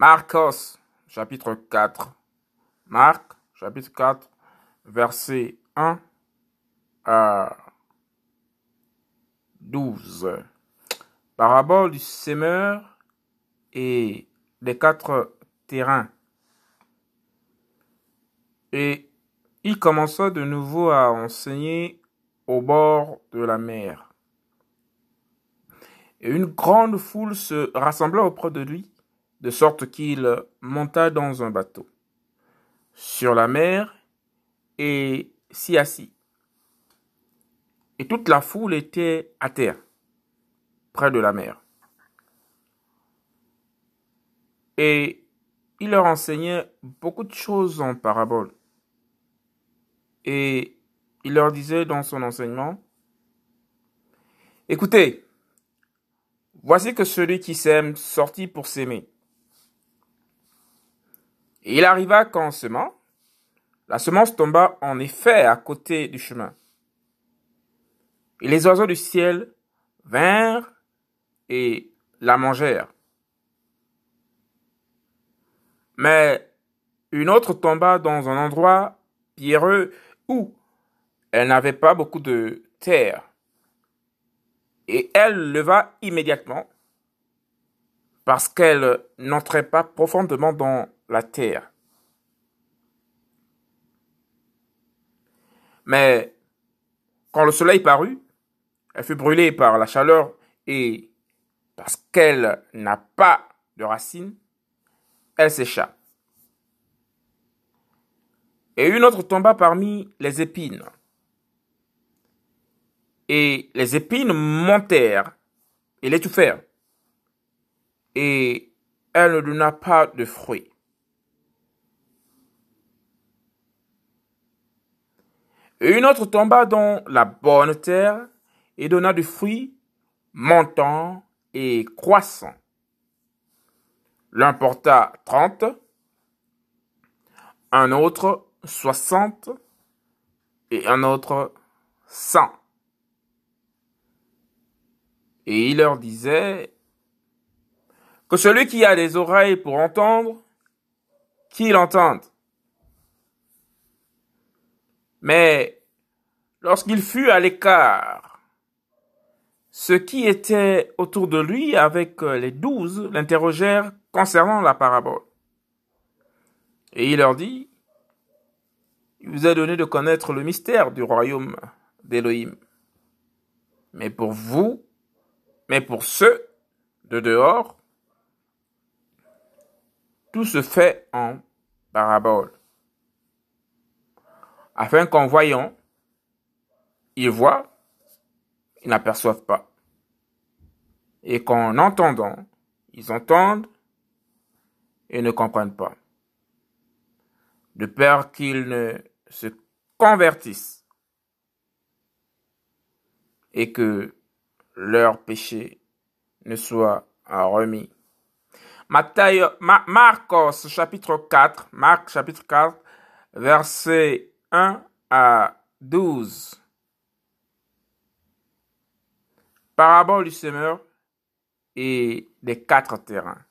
Marcos, chapitre 4. Marc, chapitre 4, verset 1 à 12. Parabole du semeur et des quatre terrains. Et il commença de nouveau à enseigner au bord de la mer. Et une grande foule se rassembla auprès de lui, de sorte qu'il monta dans un bateau sur la mer et s'y assit. Et toute la foule était à terre, près de la mer. Et il leur enseignait beaucoup de choses en parabole. Et il leur disait dans son enseignement, Écoutez, voici que celui qui s'aime sortit pour s'aimer. Et il arriva qu'en semant, la semence tomba en effet à côté du chemin. Et les oiseaux du ciel vinrent et la mangèrent. Mais une autre tomba dans un endroit pierreux où elle n'avait pas beaucoup de terre. Et elle leva immédiatement parce qu'elle n'entrait pas profondément dans la terre. Mais quand le soleil parut, elle fut brûlée par la chaleur et parce qu'elle n'a pas de racines, elle sécha. Et une autre tomba parmi les épines. Et les épines montèrent et l'étouffèrent. Et elle ne donna pas de fruits. Et une autre tomba dans la bonne terre et donna du fruit montant et croissant. L'un porta trente, un autre soixante et un autre cent. Et il leur disait que celui qui a des oreilles pour entendre, qu'il entende. Mais lorsqu'il fut à l'écart, ceux qui étaient autour de lui avec les douze l'interrogèrent concernant la parabole. Et il leur dit, il vous a donné de connaître le mystère du royaume d'Élohim. Mais pour vous, mais pour ceux de dehors, tout se fait en parabole afin qu'en voyant, ils voient, ils n'aperçoivent pas. Et qu'en entendant, ils entendent et ne comprennent pas. De peur qu'ils ne se convertissent et que leur péché ne soit remis. Marcos chapitre 4, Marc chapitre 4, verset 1 à 12. Parabole du semeur et des quatre terrains.